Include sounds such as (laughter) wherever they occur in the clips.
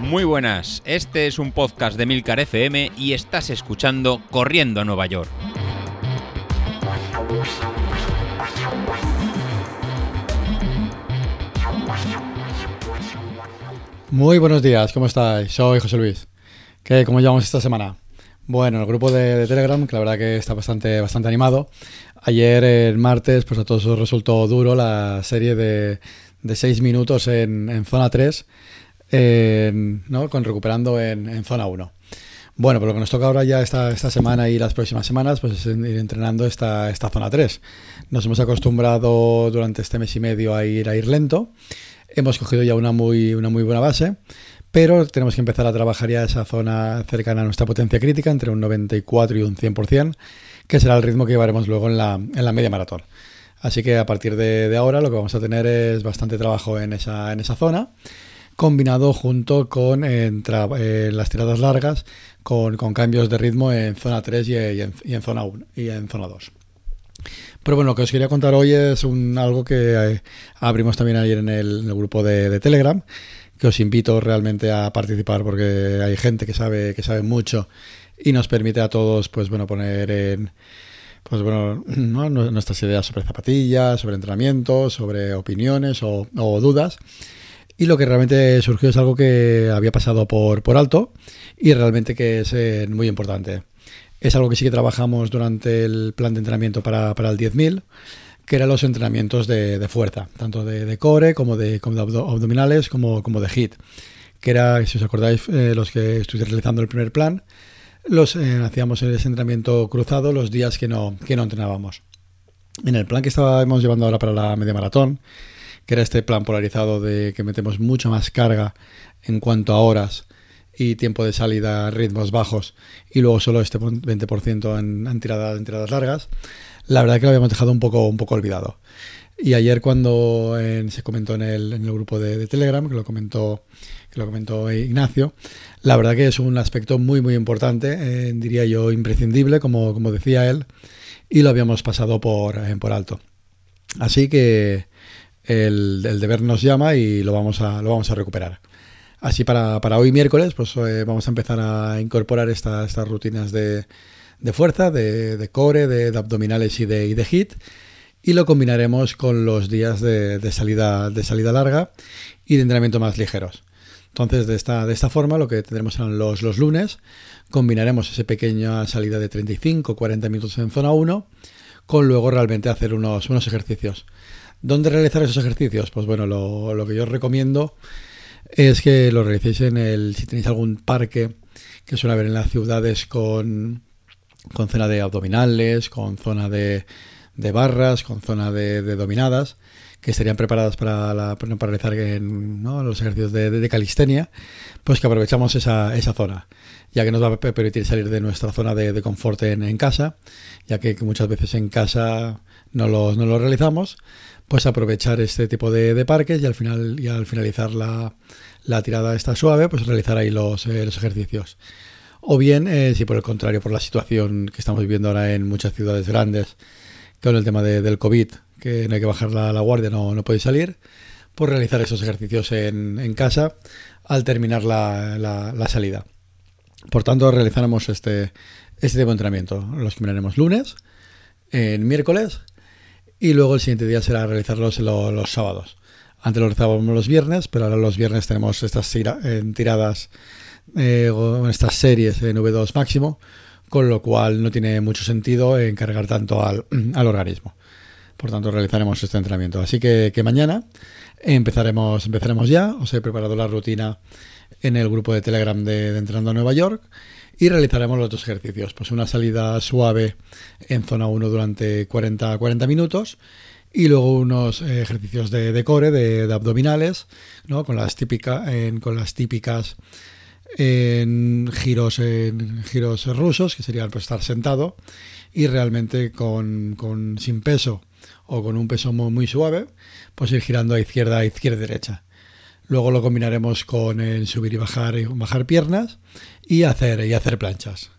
Muy buenas, este es un podcast de Milcar FM y estás escuchando Corriendo a Nueva York. Muy buenos días, ¿cómo estáis? Soy José Luis. ¿Qué, ¿Cómo llevamos esta semana? Bueno, el grupo de, Telegram, que la verdad que está bastante, bastante animado. Ayer, el martes, pues a todos os resultó duro la serie de, de 6 minutos en, zona 3 ¿no? con recuperando en, en zona 1. Bueno, pero lo que nos toca ahora ya esta, esta semana y las próximas semanas, pues es ir entrenando esta, esta zona 3. Nos hemos acostumbrado durante este mes y medio a ir, a ir lento. Hemos cogido ya una muy, una muy buena base, pero tenemos que empezar a trabajar ya esa zona cercana a nuestra potencia crítica, entre un 94 y un 100%, que será el ritmo que llevaremos luego en la, en la media maratón. Así que a partir de, ahora lo que vamos a tener es bastante trabajo en esa, en esa zona combinado junto con eh, las tiradas largas, con, con, cambios de ritmo en zona 3 y, y, en, zona 1 y en zona 2. Pero bueno, lo que os quería contar hoy es algo que eh, abrimos también ayer en el, en el grupo de, de, Telegram, que os invito realmente a participar porque hay gente que sabe, que sabe mucho y nos permite a todos pues bueno poner en pues bueno, (clears throat) ¿no? nuestras ideas sobre zapatillas, sobre entrenamiento, sobre opiniones o, o dudas. Y lo que realmente surgió es algo que había pasado por, por alto y realmente que es eh, muy importante. Es algo que sí que trabajamos durante el plan de entrenamiento para, para el 10.000, que eran los entrenamientos de, de fuerza, tanto de, de, core como de, como de abdominales como, como de HIT. Que era, si os acordáis, eh, los que estuviste realizando el primer plan, los eh, hacíamos ese entrenamiento cruzado los días que no, que no entrenábamos. En el plan que estábamos llevando ahora para la media maratón, que era este plan polarizado de que metemos mucha más carga en cuanto a horas y tiempo de salida ritmos bajos y luego solo este 20% en, en, tiradas, en tiradas largas, la verdad que lo habíamos dejado un poco, un poco olvidado. Y ayer cuando en, se comentó en el, en el grupo de, de, Telegram, que lo comentó que lo comentó Ignacio, la verdad que es un aspecto muy muy importante, eh, diría yo imprescindible, como, como decía él, y lo habíamos pasado por, eh, por alto. Así que el, el, deber nos llama y lo vamos a, lo vamos a recuperar. Así para, para hoy miércoles, pues eh, vamos a empezar a incorporar esta, estas rutinas de, de fuerza, de, de core, de, abdominales y de, y de hit. Y lo combinaremos con los días de, de, salida, de salida larga y de entrenamiento más ligeros. Entonces, de esta, de esta forma, lo que tendremos serán los, los lunes. Combinaremos esa pequeña salida de 35-40 minutos en zona 1 con luego realmente hacer unos, unos ejercicios. ¿Dónde realizar esos ejercicios? Pues bueno, lo, lo, que yo os recomiendo es que lo realicéis en el, si tenéis algún parque que suele haber en las ciudades con, con zona de abdominales, con zona de, de barras, con zona de, de, dominadas, que estarían preparadas para, la, para realizar en, los ejercicios de, calistenia, pues que aprovechamos esa, esa zona, ya que nos va a permitir salir de nuestra zona de, confort en, casa, ya que, muchas veces en casa no lo, no lo realizamos, pues aprovechar este tipo de, parques y al final y al finalizar la, la tirada esta suave, pues realizar ahí los, eh, los ejercicios. O bien, eh, si por el contrario, por la situación que estamos viviendo ahora en muchas ciudades grandes, con el tema de, del COVID, que no hay que bajar la, guardia, no, no podéis salir, pues realizar esos ejercicios en, en casa al terminar la, la, salida. Por tanto, realizaremos este, este tipo de entrenamiento. Los miraremos lunes, en miércoles y luego el siguiente día será realizarlos los, los sábados. Antes lo realizábamos los viernes, pero ahora los viernes tenemos estas tira, en tiradas, eh, o estas series en V2 máximo, con lo cual no tiene mucho sentido encargar tanto al, (clears throat) al organismo. Por tanto, realizaremos este entrenamiento. Así que, mañana empezaremos, empezaremos ya. Os he preparado la rutina en el grupo de Telegram de, de Entrenando a Nueva York y realizaremos los dos ejercicios. Pues una salida suave en zona 1 durante 40, 40 minutos y luego unos ejercicios de, core, de, de, abdominales, ¿no? con, las típica, en, con las típicas en giros, en giros rusos, que serían pues, estar sentado y realmente con, con, sin peso o con un peso muy, suave, pues ir girando a izquierda, a izquierda, derecha. Luego lo combinaremos con subir y bajar, bajar piernas y hacer, y hacer planchas.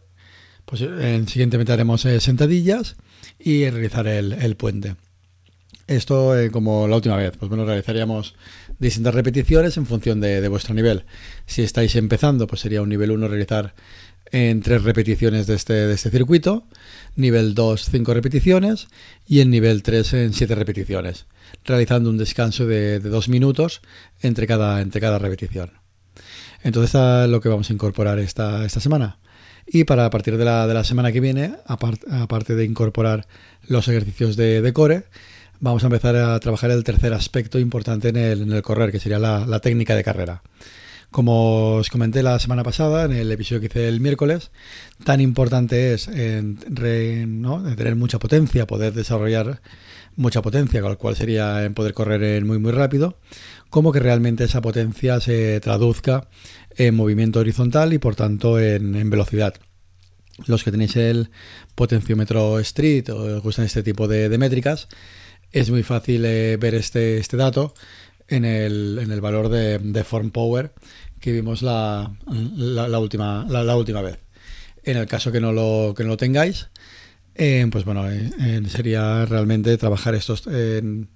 Pues en siguientemente haremos eh, sentadillas y realizar el, el, puente. Esto eh, como la última vez, pues bueno, realizaríamos distintas repeticiones en función de, vuestro nivel. Si estáis empezando, pues sería un nivel 1 realizar en tres repeticiones de este, de este circuito, nivel 2 5 repeticiones y en nivel 3 en 7 repeticiones, realizando un descanso de, de 2 minutos entre cada, entre cada repetición. Entonces, es lo que vamos a incorporar esta, esta semana. Y para a partir de la, de la semana que viene, aparte de incorporar los ejercicios de, core, vamos a empezar a trabajar el tercer aspecto importante en el, en correr, que sería la, técnica de carrera. Como os comenté la semana pasada, en el episodio que hice el miércoles, tan importante es en, tener mucha potencia, poder desarrollar mucha potencia, con lo cual sería en poder correr muy muy rápido, como que realmente esa potencia se traduzca en movimiento horizontal y por tanto en, velocidad. Los que tenéis el potenciómetro Street o os gustan este tipo de, métricas, es muy fácil eh, ver este, este dato en el, en el valor de, form power que vimos la, la, última, la, última vez. En el caso que no lo, que no lo tengáis, eh, pues bueno, eh, sería realmente trabajar estos, en,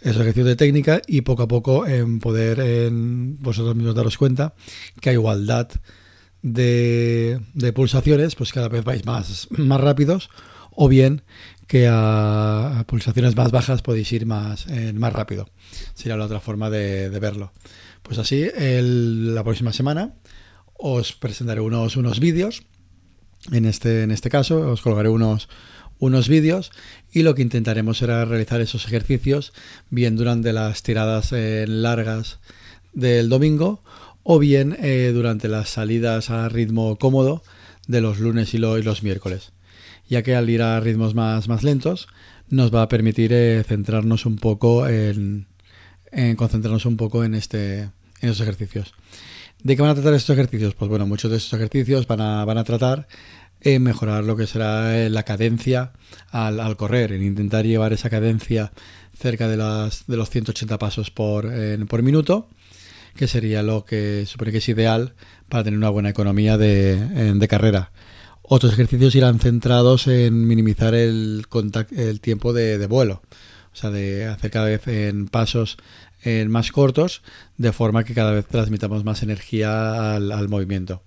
es ejercicio de técnica y poco a poco en poder en vosotros mismos daros cuenta que a igualdad de, pulsaciones, pues cada vez vais más, más rápidos o bien que a, pulsaciones más bajas podéis ir más, más rápido. Sería la otra forma de, verlo. Pues así, la próxima semana os presentaré unos, unos vídeos. En este, en este caso, os colgaré unos, unos vídeos y lo que intentaremos será realizar esos ejercicios bien durante las tiradas eh, largas del domingo o bien eh, durante las salidas a ritmo cómodo de los lunes y, los miércoles, ya que al ir a ritmos más, más lentos nos va a permitir eh, centrarnos un poco en, concentrarnos un poco en, este, en esos ejercicios. ¿De qué van a tratar estos ejercicios? Pues bueno, muchos de estos ejercicios van a, van a tratar en mejorar lo que será eh, la cadencia al, correr, en intentar llevar esa cadencia cerca de, las, de los 180 pasos por, por minuto, que sería lo que supone que es ideal para tener una buena economía de, carrera. Otros ejercicios irán centrados en minimizar el, el tiempo de, vuelo, o sea, de hacer cada vez en pasos más cortos, de forma que cada vez transmitamos más energía al movimiento.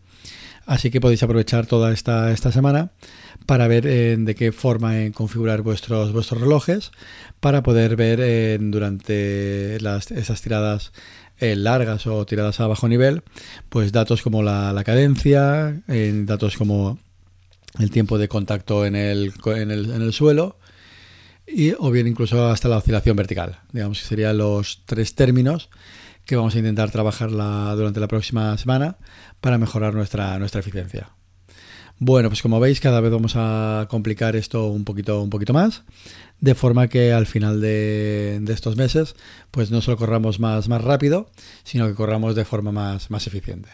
Así que podéis aprovechar toda esta, esta semana para ver de qué forma en configurar vuestros, vuestros relojes para poder ver durante las, esas tiradas eh, largas o tiradas a bajo nivel, pues datos como la, cadencia, datos como el tiempo de contacto en el, en el, en el suelo y o bien incluso hasta la oscilación vertical. Digamos que serían los tres términos que vamos a intentar trabajar durante la próxima semana para mejorar nuestra, nuestra eficiencia. Bueno, pues como veis, cada vez vamos a complicar esto un poquito, un poquito más, de forma que al final de, estos meses, pues no solo corramos más, más rápido, sino que corramos de forma más, más eficiente.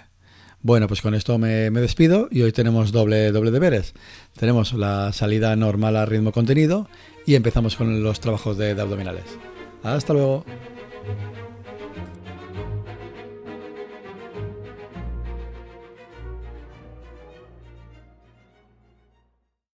Bueno, pues con esto me, despido y hoy tenemos doble, doble deberes. Tenemos la salida normal a ritmo contenido y empezamos con los trabajos de abdominales. Hasta luego.